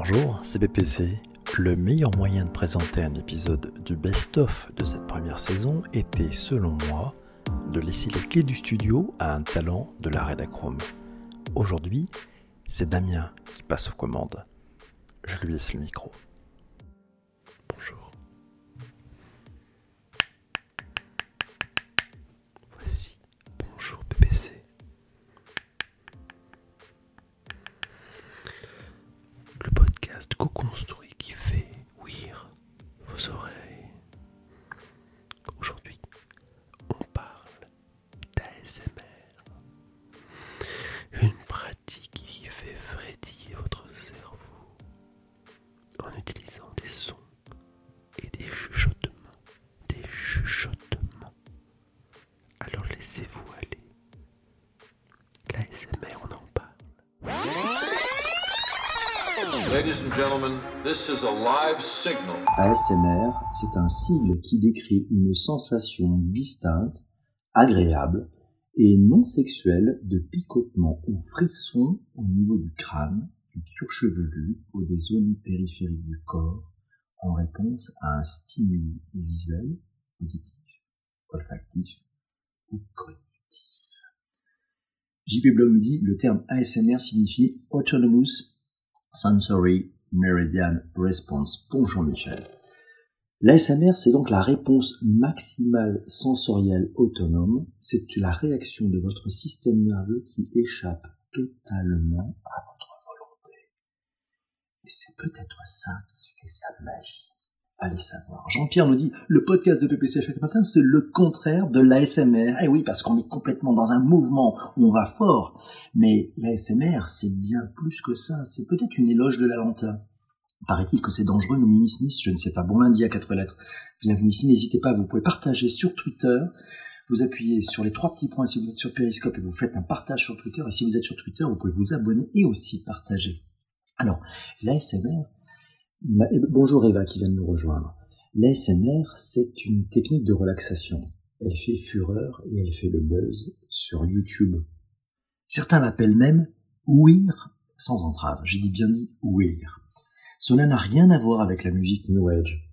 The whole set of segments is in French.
Bonjour, c'est BPC. Le meilleur moyen de présenter un épisode du best-of de cette première saison était, selon moi, de laisser les clés du studio à un talent de la rédacrome. Aujourd'hui, c'est Damien qui passe aux commandes. Je lui laisse le micro. ASMR, c'est un sigle qui décrit une sensation distincte, agréable et non sexuelle de picotement ou frisson au niveau du crâne, du cuir chevelu ou des zones périphériques du corps en réponse à un stimuli visuel, auditif, olfactif ou cognitif. JP nous dit le terme ASMR signifie Autonomous Sensory Meridian Response. Bonjour Michel. L'ASMR, c'est donc la réponse maximale sensorielle autonome. C'est la réaction de votre système nerveux qui échappe totalement à votre volonté. Et c'est peut-être ça qui fait sa magie. Allez savoir. Jean-Pierre nous dit, le podcast de PPC chaque matin, c'est le contraire de l'ASMR. Eh oui, parce qu'on est complètement dans un mouvement où on va fort. Mais l'ASMR, c'est bien plus que ça. C'est peut-être une éloge de la lenteur. Paraît-il que c'est dangereux, nous Mimi Smith, je ne sais pas. Bon lundi à quatre lettres. Bienvenue ici, n'hésitez pas, vous pouvez partager sur Twitter. Vous appuyez sur les trois petits points si vous êtes sur Periscope et vous faites un partage sur Twitter. Et si vous êtes sur Twitter, vous pouvez vous abonner et aussi partager. Alors, l'ASMR, bonjour Eva qui vient de nous rejoindre. L'ASMR, c'est une technique de relaxation. Elle fait fureur et elle fait le buzz sur YouTube. Certains l'appellent même ouïr sans entrave. J'ai bien dit ouïr. Cela n'a rien à voir avec la musique New Age.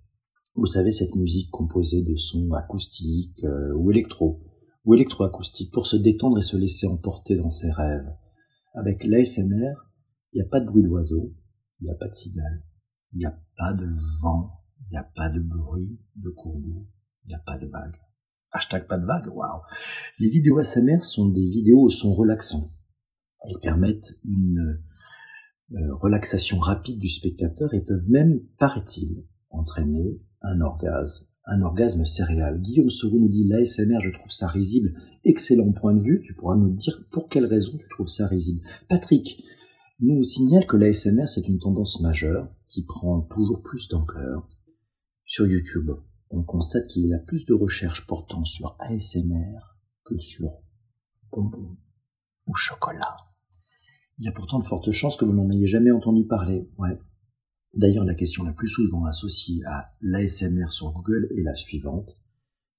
Vous savez, cette musique composée de sons acoustiques euh, ou électro, ou électroacoustiques, pour se détendre et se laisser emporter dans ses rêves. Avec l'ASMR, il n'y a pas de bruit d'oiseau, il n'y a pas de cigale, il n'y a pas de vent, il n'y a pas de bruit de cours il n'y a pas de vague. Hashtag pas de vague, waouh Les vidéos ASMR sont des vidéos au son relaxant. Elles permettent une euh, relaxation rapide du spectateur et peuvent même, paraît-il, entraîner un orgasme, un orgasme céréal. Guillaume Sorou nous dit l'ASMR, je trouve ça risible. Excellent point de vue. Tu pourras nous dire pour quelle raison tu trouves ça risible. Patrick nous signale que l'ASMR, c'est une tendance majeure qui prend toujours plus d'ampleur. Sur YouTube, on constate qu'il y a plus de recherches portant sur ASMR que sur bonbons ou chocolat. Il y a pourtant de fortes chances que vous n'en ayez jamais entendu parler. Ouais. D'ailleurs, la question la plus souvent associée à l'ASMR sur Google est la suivante.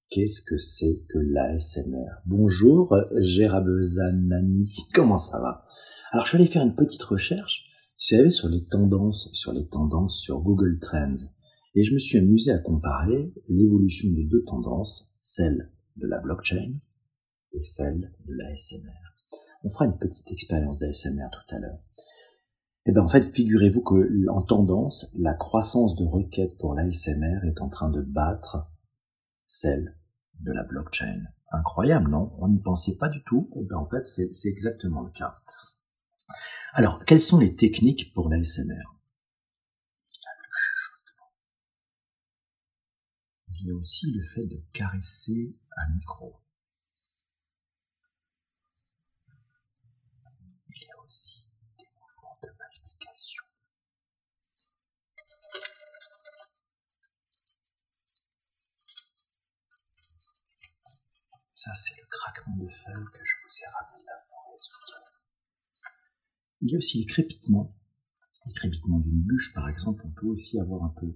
Qu'est-ce que c'est que l'ASMR Bonjour, Gérabezanani. Comment ça va? Alors, je suis allé faire une petite recherche, vous savez, sur les tendances, sur les tendances sur Google Trends. Et je me suis amusé à comparer l'évolution de deux tendances, celle de la blockchain et celle de l'ASMR. On fera une petite expérience d'ASMR tout à l'heure. Et bien en fait, figurez-vous que en tendance, la croissance de requêtes pour l'ASMR est en train de battre celle de la blockchain. Incroyable, non? On n'y pensait pas du tout. Et bien en fait, c'est exactement le cas. Alors, quelles sont les techniques pour l'ASMR Il y a aussi le fait de caresser un micro. Il y a aussi des mouvements de mastication. Ça, c'est le craquement de feuilles que je vous ai ramené de la week-end. Il y a aussi les crépitements. Les crépitements d'une bûche, par exemple, on peut aussi avoir un peu.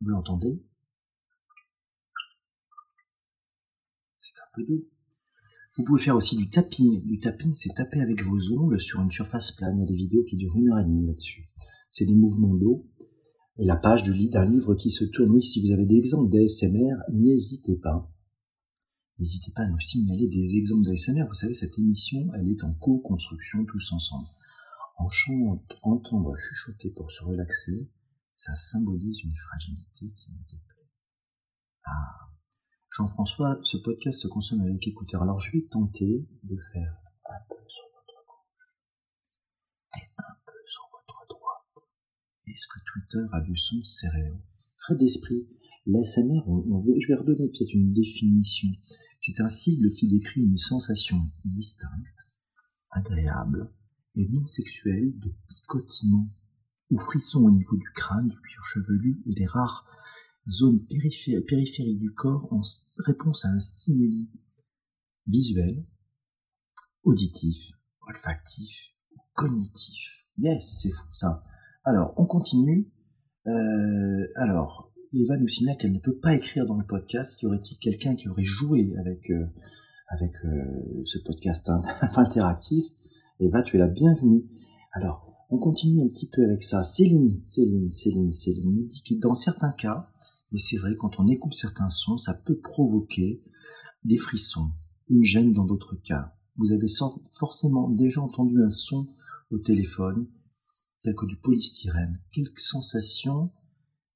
Vous l'entendez? Peu d'eau. Vous pouvez faire aussi du tapping. Du tapping, c'est taper avec vos ongles sur une surface plane. Il y a des vidéos qui durent une heure et demie là-dessus. C'est des mouvements d'eau. Et la page du lit d'un livre qui se tourne. Oui, si vous avez des exemples d'ASMR, n'hésitez pas. N'hésitez pas à nous signaler des exemples d'ASMR. Vous savez, cette émission, elle est en co-construction tous ensemble. En entendre chuchoter pour se relaxer, ça symbolise une fragilité qui me déplaît. Ah, Jean-François, ce podcast se consomme avec écouteurs. Alors je vais tenter de faire Est-ce que Twitter a du son stéréo Frais d'esprit, l'ASMR, je vais redonner peut-être une définition. C'est un sigle qui décrit une sensation distincte, agréable et non sexuelle de picotement ou frisson au niveau du crâne, du cuir chevelu et des rares zone périphérique du corps en réponse à un stimuli visuel, auditif, olfactif, cognitif. Yes, c'est fou ça. Alors, on continue. Euh, alors, Eva nous signale qu'elle ne peut pas écrire dans le podcast. Y aurait-il quelqu'un qui aurait joué avec, euh, avec euh, ce podcast interactif? Eva, tu es la bienvenue. Alors, on continue un petit peu avec ça. Céline, Céline, Céline, Céline nous dit que dans certains cas, et c'est vrai, quand on écoute certains sons, ça peut provoquer des frissons, une gêne dans d'autres cas. Vous avez forcément déjà entendu un son au téléphone, tel que du polystyrène. Quelques sensations,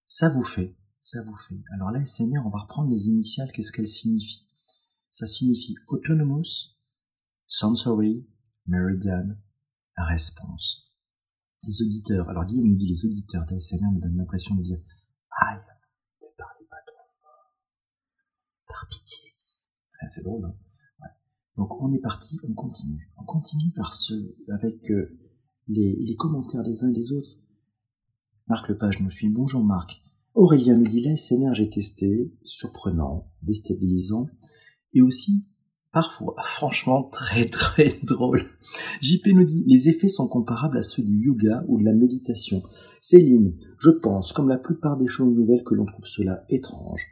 ça vous fait, ça vous fait. Alors là, SMR, on va reprendre les initiales, qu'est-ce qu'elles signifient? Ça signifie autonomous, sensory, meridian, response. Les auditeurs, alors Guillaume nous dit les auditeurs d'ASMR me donnent l'impression de dire aïe, pitié. c'est drôle, hein Donc on est parti, on continue. On continue par ce, avec euh, les, commentaires des uns et des autres. Marc Lepage nous suit. Bonjour Marc. Aurélien nous dit l'ASMR j'ai testé, surprenant, déstabilisant, et aussi parfois franchement très très drôle. JP nous dit les effets sont comparables à ceux du yoga ou de la méditation. Céline, je pense, comme la plupart des choses nouvelles, que l'on trouve cela étrange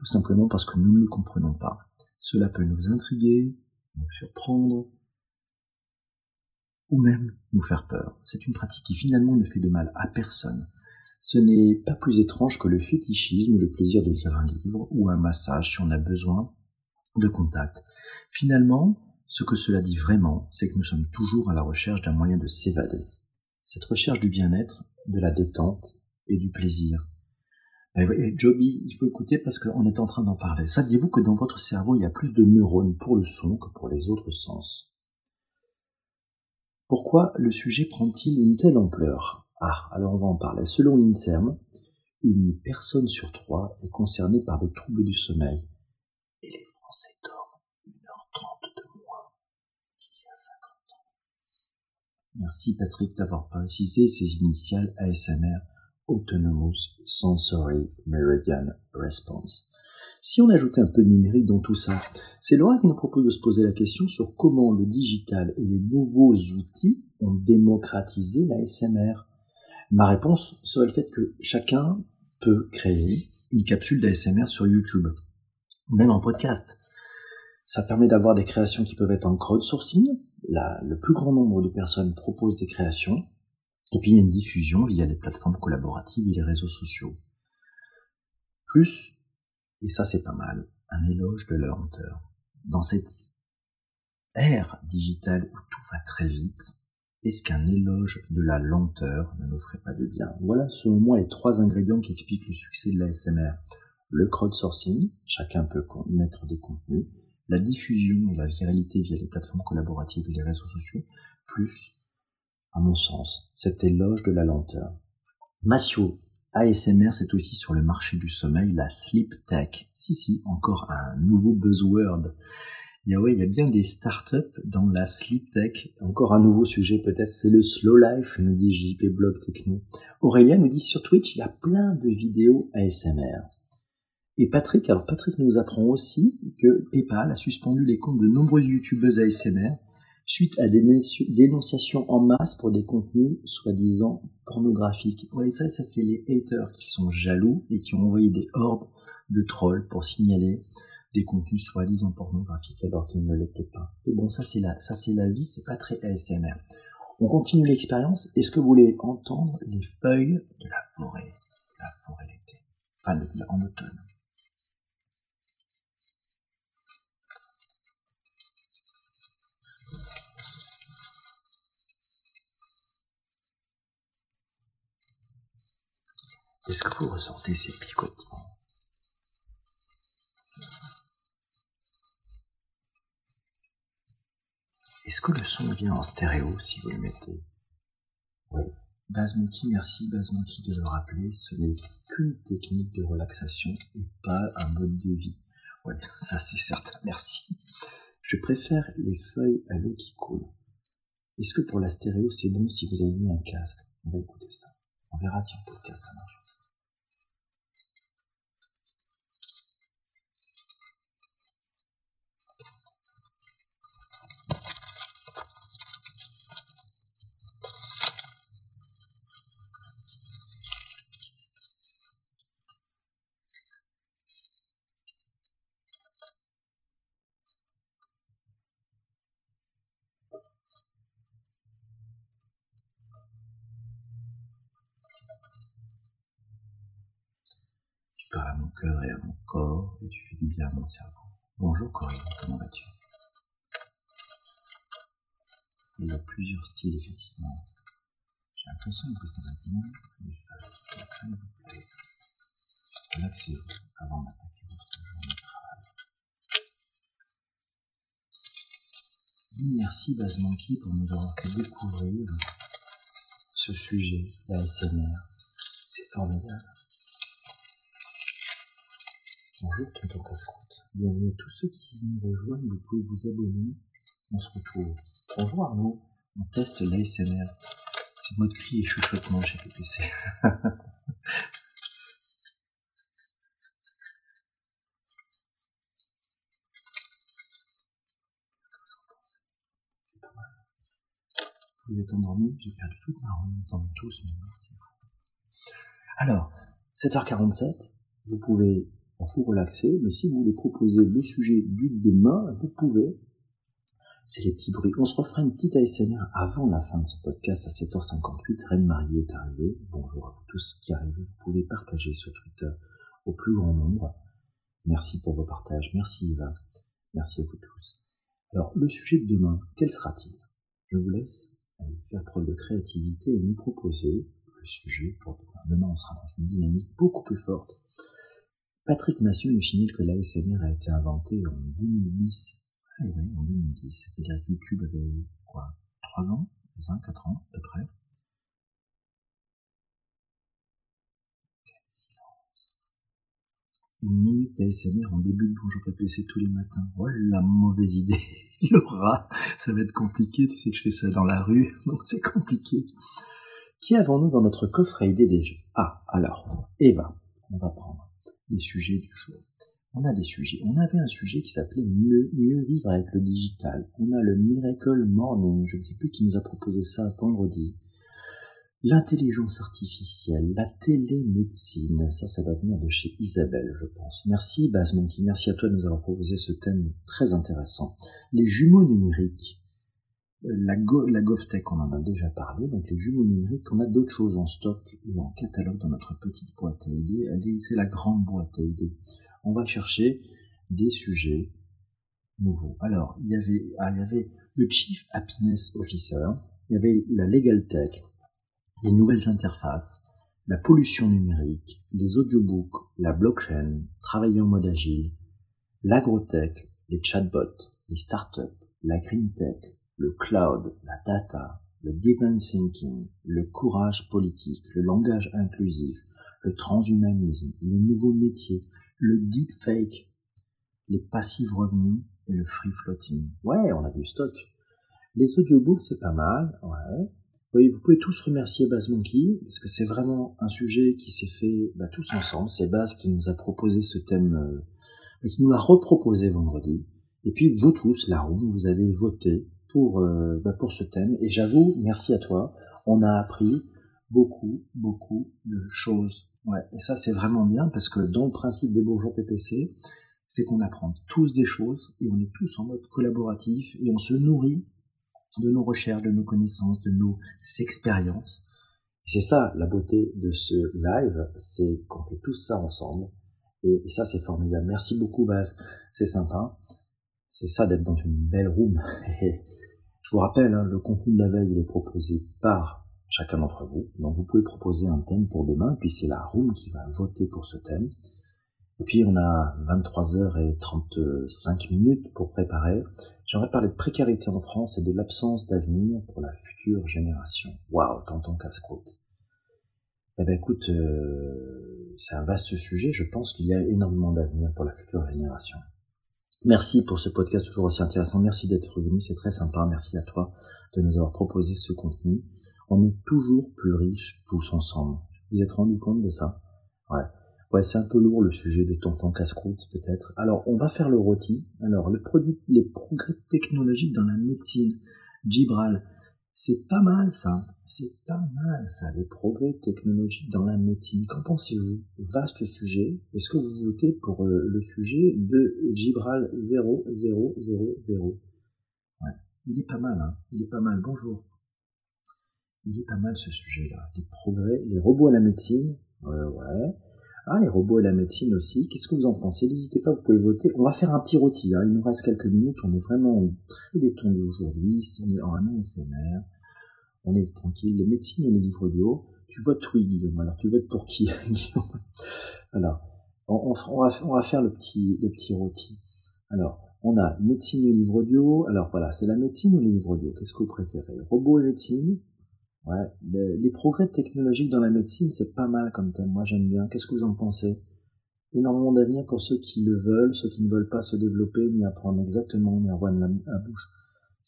tout simplement parce que nous ne le comprenons pas. Cela peut nous intriguer, nous surprendre, ou même nous faire peur. C'est une pratique qui finalement ne fait de mal à personne. Ce n'est pas plus étrange que le fétichisme ou le plaisir de lire un livre ou un massage si on a besoin de contact. Finalement, ce que cela dit vraiment, c'est que nous sommes toujours à la recherche d'un moyen de s'évader. Cette recherche du bien-être, de la détente et du plaisir eh Joby, il faut écouter parce qu'on est en train d'en parler. Saviez-vous que dans votre cerveau, il y a plus de neurones pour le son que pour les autres sens? Pourquoi le sujet prend-il une telle ampleur? Ah, alors on va en parler. Selon l'INSERM, une personne sur trois est concernée par des troubles du sommeil. Et les Français dorment 1h30 de moins qu'il y a 50 ans. Merci Patrick d'avoir précisé ces initiales ASMR Autonomous Sensory Meridian Response. Si on ajoutait un peu de numérique dans tout ça, c'est Laura qui nous propose de se poser la question sur comment le digital et les nouveaux outils ont démocratisé la SMR. Ma réponse serait le fait que chacun peut créer une capsule d'ASMR sur YouTube, même en podcast. Ça permet d'avoir des créations qui peuvent être en crowdsourcing. Là, le plus grand nombre de personnes proposent des créations et puis il y a une diffusion via les plateformes collaboratives et les réseaux sociaux. Plus, et ça c'est pas mal, un éloge de la lenteur. Dans cette ère digitale où tout va très vite, est-ce qu'un éloge de la lenteur ne nous ferait pas de bien? Voilà selon moi les trois ingrédients qui expliquent le succès de l'ASMR. Le crowdsourcing, chacun peut mettre des contenus, la diffusion et la viralité via les plateformes collaboratives et les réseaux sociaux, plus à mon sens, cet éloge de la lenteur. Massio, ASMR, c'est aussi sur le marché du sommeil, la sleep tech. Si, si, encore un nouveau buzzword. Il ouais, il y a bien des startups dans la sleep tech. Encore un nouveau sujet peut-être, c'est le slow life, nous dit JP Blog Techno. Aurélien nous dit sur Twitch, il y a plein de vidéos ASMR. Et Patrick, alors Patrick nous apprend aussi que PayPal a suspendu les comptes de nombreuses youtubeuses ASMR suite à des dénonciations en masse pour des contenus soi-disant pornographiques. Ouais, ça, ça c'est les haters qui sont jaloux et qui ont envoyé des hordes de trolls pour signaler des contenus soi-disant pornographiques alors qu'ils ne l'étaient pas. Et bon, ça c'est la, ça c'est la vie, c'est pas très ASMR. On continue l'expérience. Est-ce que vous voulez entendre les feuilles de la forêt, la forêt l'été, enfin en automne? Est-ce que vous ressentez ces picotements? Est-ce que le son vient en stéréo si vous le mettez? Oui. Base merci Base de le rappeler, ce n'est qu'une technique de relaxation et pas un mode de vie. Oui, ça c'est certain, merci. Je préfère les feuilles à l'eau qui coule. Est-ce que pour la stéréo c'est bon si vous avez mis un casque? On va écouter ça. On verra si en podcast ça marche aussi. Bien mon cerveau. Bonjour Corinne, comment vas-tu? Il y a plusieurs styles effectivement. J'ai l'impression que ça va bien. Les feuilles, les feuilles vous plaisent. Relaxez-vous avant d'attaquer votre journée de travail. Merci Baz pour nous avoir fait découvrir ce sujet, la SMR. C'est formidable. Bonjour Tonton Casse-Croûte. Bienvenue à tous ceux qui nous rejoignent. Vous pouvez vous abonner. On se retrouve. Bonjour Arnaud. On teste l'ASMR. C'est mode cri et chuchotement chez PPC. Vous êtes endormis, j'ai perdu toute ma ronde, on tous maintenant, c'est fou. Alors, 7h47, vous pouvez vous relaxer, mais si vous voulez proposer le sujet du demain, vous pouvez. C'est les petits bruits. On se refera une petite ASMR avant la fin de ce podcast à 7h58. Reine Marie est arrivée. Bonjour à vous tous qui arrivez. Vous pouvez partager sur Twitter au plus grand nombre. Merci pour vos partages. Merci Eva. Merci à vous tous. Alors, le sujet de demain, quel sera-t-il? Je vous laisse faire preuve de créativité et nous proposer le sujet pour demain. Demain, on sera dans une dynamique beaucoup plus forte Patrick Massieu nous signale que l'ASMR a été inventé en 2010. Ah oui, en 2010. C'est-à-dire que YouTube avait, quoi, 3 ans 5, 4 ans, à peu près. Silence. Une minute d'ASMR en début de Bonjour PPC tous les matins. Oh la mauvaise idée. Laura, ça va être compliqué. Tu sais que je fais ça dans la rue, donc c'est compliqué. Qui avons-nous dans notre coffre à idées déjà? Ah, alors, Eva, on va prendre les sujets du jour. On a des sujets. On avait un sujet qui s'appelait mieux, vivre avec le digital. On a le Miracle Morning. Je ne sais plus qui nous a proposé ça vendredi. L'intelligence artificielle, la télémédecine. Ça, ça va venir de chez Isabelle, je pense. Merci, Baz Monkey. Merci à toi de nous avoir proposé ce thème très intéressant. Les jumeaux numériques la, Go, GovTech, on en a déjà parlé, donc les jumeaux numériques, on a d'autres choses en stock et en catalogue dans notre petite boîte à idées. C'est la grande boîte à idées. On va chercher des sujets nouveaux. Alors, il y avait, ah, il y avait le Chief Happiness Officer, il y avait la Legal Tech, les nouvelles interfaces, la pollution numérique, les audiobooks, la blockchain, travailler en mode agile, l'agrotech, les chatbots, les startups, la green tech, le cloud, la data, le divine thinking, le courage politique, le langage inclusif, le transhumanisme, les nouveaux métiers, le deepfake, les passives revenus et le free floating. Ouais, on a du stock. Les audiobooks, c'est pas mal, ouais. Oui, vous pouvez tous remercier Baz Monkey, parce que c'est vraiment un sujet qui s'est fait bah, tous ensemble. C'est Baz qui nous a proposé ce thème, euh, qui nous l'a reproposé vendredi. Et puis vous tous, la room, vous avez voté pour, euh, bah pour ce thème. Et j'avoue, merci à toi, on a appris beaucoup, beaucoup de choses. Ouais, et ça c'est vraiment bien parce que dans le principe des Bourgeois PPC, c'est qu'on apprend tous des choses et on est tous en mode collaboratif et on se nourrit de nos recherches, de nos connaissances, de nos expériences. C'est ça la beauté de ce live, c'est qu'on fait tout ça ensemble. Et, ça, c'est formidable. Merci beaucoup, Baz. C'est sympa. C'est ça d'être dans une belle room. je vous rappelle, hein, le contenu de la veille, il est proposé par chacun d'entre vous. Donc, vous pouvez proposer un thème pour demain, puis c'est la room qui va voter pour ce thème. Et puis on a 23h35 minutes pour préparer. J'aimerais parler de précarité en France et de l'absence d'avenir pour la future génération. Waouh, tonton casse-croûte. Eh ben écoute, euh, c'est un vaste sujet. Je pense qu'il y a énormément d'avenir pour la future génération. Merci pour ce podcast toujours aussi intéressant. Merci d'être venu, c'est très sympa. Merci à toi de nous avoir proposé ce contenu. On est toujours plus riches tous ensemble. Vous êtes rendu compte de ça? Ouais. Ouais, c'est un peu lourd le sujet de tonton casse-croûte peut-être. Alors, on va faire le rôti. Alors, le produit, les progrès technologiques dans la médecine. Gibral, c'est pas mal ça. C'est pas mal ça, les progrès technologiques dans la médecine. Qu'en pensez-vous? Vaste sujet. Est-ce que vous votez pour euh, le sujet de Gibral 0000 Ouais, il est pas mal, hein. Il est pas mal. Bonjour. Il est pas mal ce sujet-là. Les progrès, les robots à la médecine. Ouais, ouais. Ah, les robots et la médecine aussi. Qu'est-ce que vous en pensez? N'hésitez pas, vous pouvez voter. On va faire un petit rôti. Hein. Il nous reste quelques minutes. On est vraiment très détendu aujourd'hui. On est en ASMR. On est tranquille. Les médecines ou les livres audio? Tu votes oui, Guillaume. Alors, tu votes pour qui, Guillaume? Alors, on, va, faire le petit, le petit rôti. Alors, on a médecine ou livre audio. Alors, voilà, c'est la médecine ou les livres audio Qu'est-ce que vous préférez? Robots et médecine? Ouais, les progrès technologiques dans la médecine, c'est pas mal comme thème. Moi, j'aime bien. Qu'est-ce que vous en pensez? Énormément d'avenir pour ceux qui le veulent, ceux qui ne veulent pas se développer ni apprendre exactement Merwan la, bouche.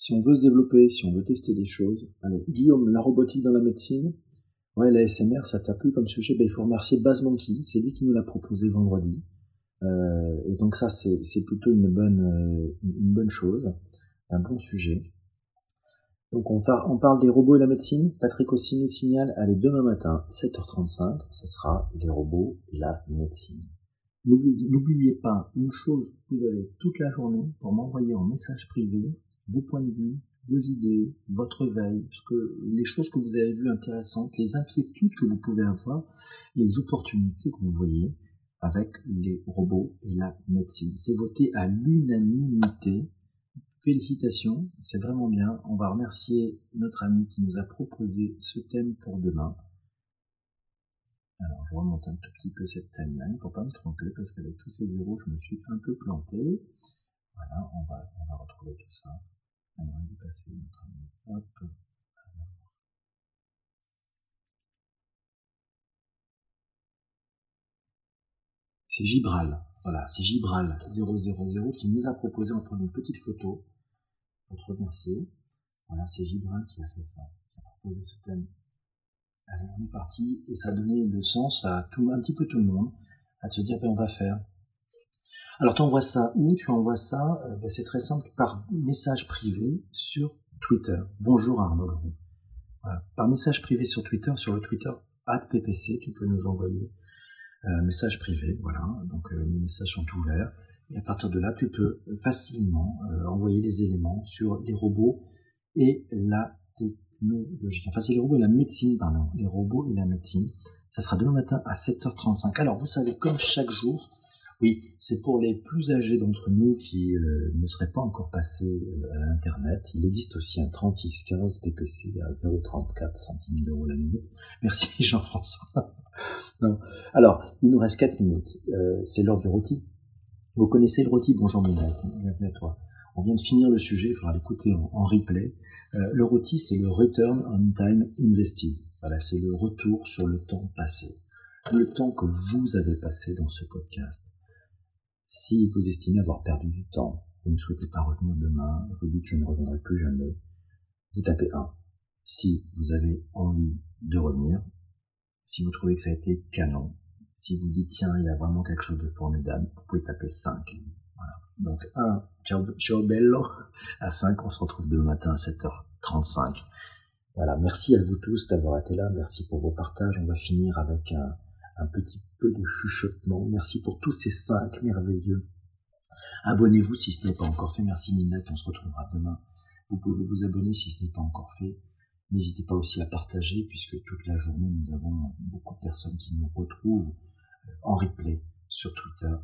Si on veut se développer, si on veut tester des choses, allez, Guillaume, la robotique dans la médecine. Ouais, la SMR, ça t'a plu comme sujet? Ben, il faut remercier Baz Monkey, c'est lui qui nous l'a proposé vendredi. Euh, et donc ça, c'est plutôt une bonne, euh, une bonne chose, un bon sujet. Donc on, parle des robots et la médecine. Patrick aussi nous signale, allez, demain matin, 7h35, ça sera les robots et la médecine. N'oubliez pas une chose, vous avez toute la journée pour m'envoyer en message privé vos points de vue, vos idées, votre veille, que, les choses que vous avez vues intéressantes, les inquiétudes que vous pouvez avoir, les opportunités que vous voyez avec les robots et la médecine. C'est voté à l'unanimité Félicitations, c'est vraiment bien. On va remercier notre ami qui nous a proposé ce thème pour demain. Alors je remonte un tout petit peu cette timeline pour pas me tromper parce qu'avec tous ces zéros je me suis un peu planté. Voilà, on va, on va retrouver tout ça. C'est Gibral. Voilà, c'est Gibral 000 qui nous a proposé en prenant une petite photo pour te remercier. Voilà, c'est Gibral qui a fait ça, qui a proposé ce thème. Allez, on est parti et ça a donné le sens à tout, un petit peu tout le monde, à te dire, ben, on va faire. Alors, tu envoies ça où? Tu envoies ça, euh, ben, c'est très simple, par message privé sur Twitter. Bonjour Arnaud Voilà. Par message privé sur Twitter, sur le Twitter ppc, tu peux nous envoyer un message privé, voilà. Donc, euh, les messages sont ouverts. Et à partir de là, tu peux facilement euh, envoyer les éléments sur les robots et la technologie. Enfin, c'est les robots et la médecine, pardon. Les robots et la médecine. Ça sera demain matin à 7h35. Alors, vous savez, comme chaque jour, oui, c'est pour les plus âgés d'entre nous qui euh, ne seraient pas encore passés euh, à l'Internet. Il existe aussi un 3615 PPC à 0,34 centimes d'euros la minute. Merci Jean-François. Alors, il nous reste 4 minutes. c'est l'heure du rôti. Vous connaissez le rôti, bonjour Mireille, bienvenue à toi. On vient de finir le sujet, il faudra l'écouter en, replay. Euh, le rôti, c'est le Return on Time Invested. Voilà, c'est le retour sur le temps passé. Le temps que vous avez passé dans ce podcast. Si vous estimez avoir perdu du temps, vous ne souhaitez pas revenir demain, vous dites je ne reviendrai plus jamais, vous tapez 1. Si vous avez envie de revenir, si vous trouvez que ça a été canon, si vous dites, tiens, il y a vraiment quelque chose de formidable, vous pouvez taper 5. Voilà. Donc 1, ciao, ciao bello. À 5, on se retrouve demain matin à 7h35. Voilà, merci à vous tous d'avoir été là, merci pour vos partages. On va finir avec un, un petit de chuchotement. Merci pour tous ces 5 merveilleux Abonnez-vous si ce n'est pas encore fait. Merci Minette, on se retrouvera demain. Vous pouvez vous abonner si ce n'est pas encore fait. N'hésitez pas aussi à partager puisque toute la journée nous avons beaucoup de personnes qui nous retrouvent euh, en replay sur Twitter.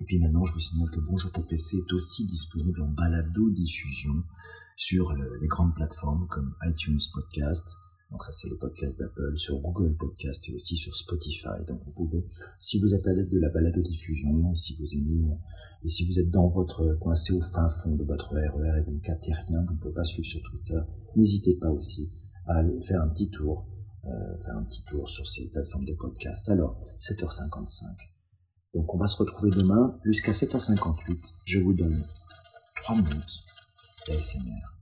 Et puis maintenant, je vous signale que Bonjour PC est aussi disponible en balado diffusion sur les grandes plateformes comme iTunes Podcast, donc ça c'est le podcast d'Apple, sur Google Podcast et aussi sur Spotify. Donc vous pouvez, si vous êtes adepte de la balado-diffusion et si vous aimez, euh, et si vous êtes dans votre coincé au fin fond de votre RER et vous ne captez rien, vous ne pouvez pas suivre sur Twitter, n'hésitez pas aussi à aller faire un petit tour, euh, faire un petit tour sur ces plateformes de podcast. Alors, 7h55. Donc on va se retrouver demain jusqu'à 7h58. Je vous donne 3 minutes d'ASMR.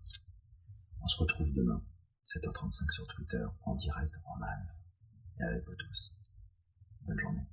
On se retrouve demain. 7h35 sur Twitter, en direct, en live, et avec vous tous. Bonne journée.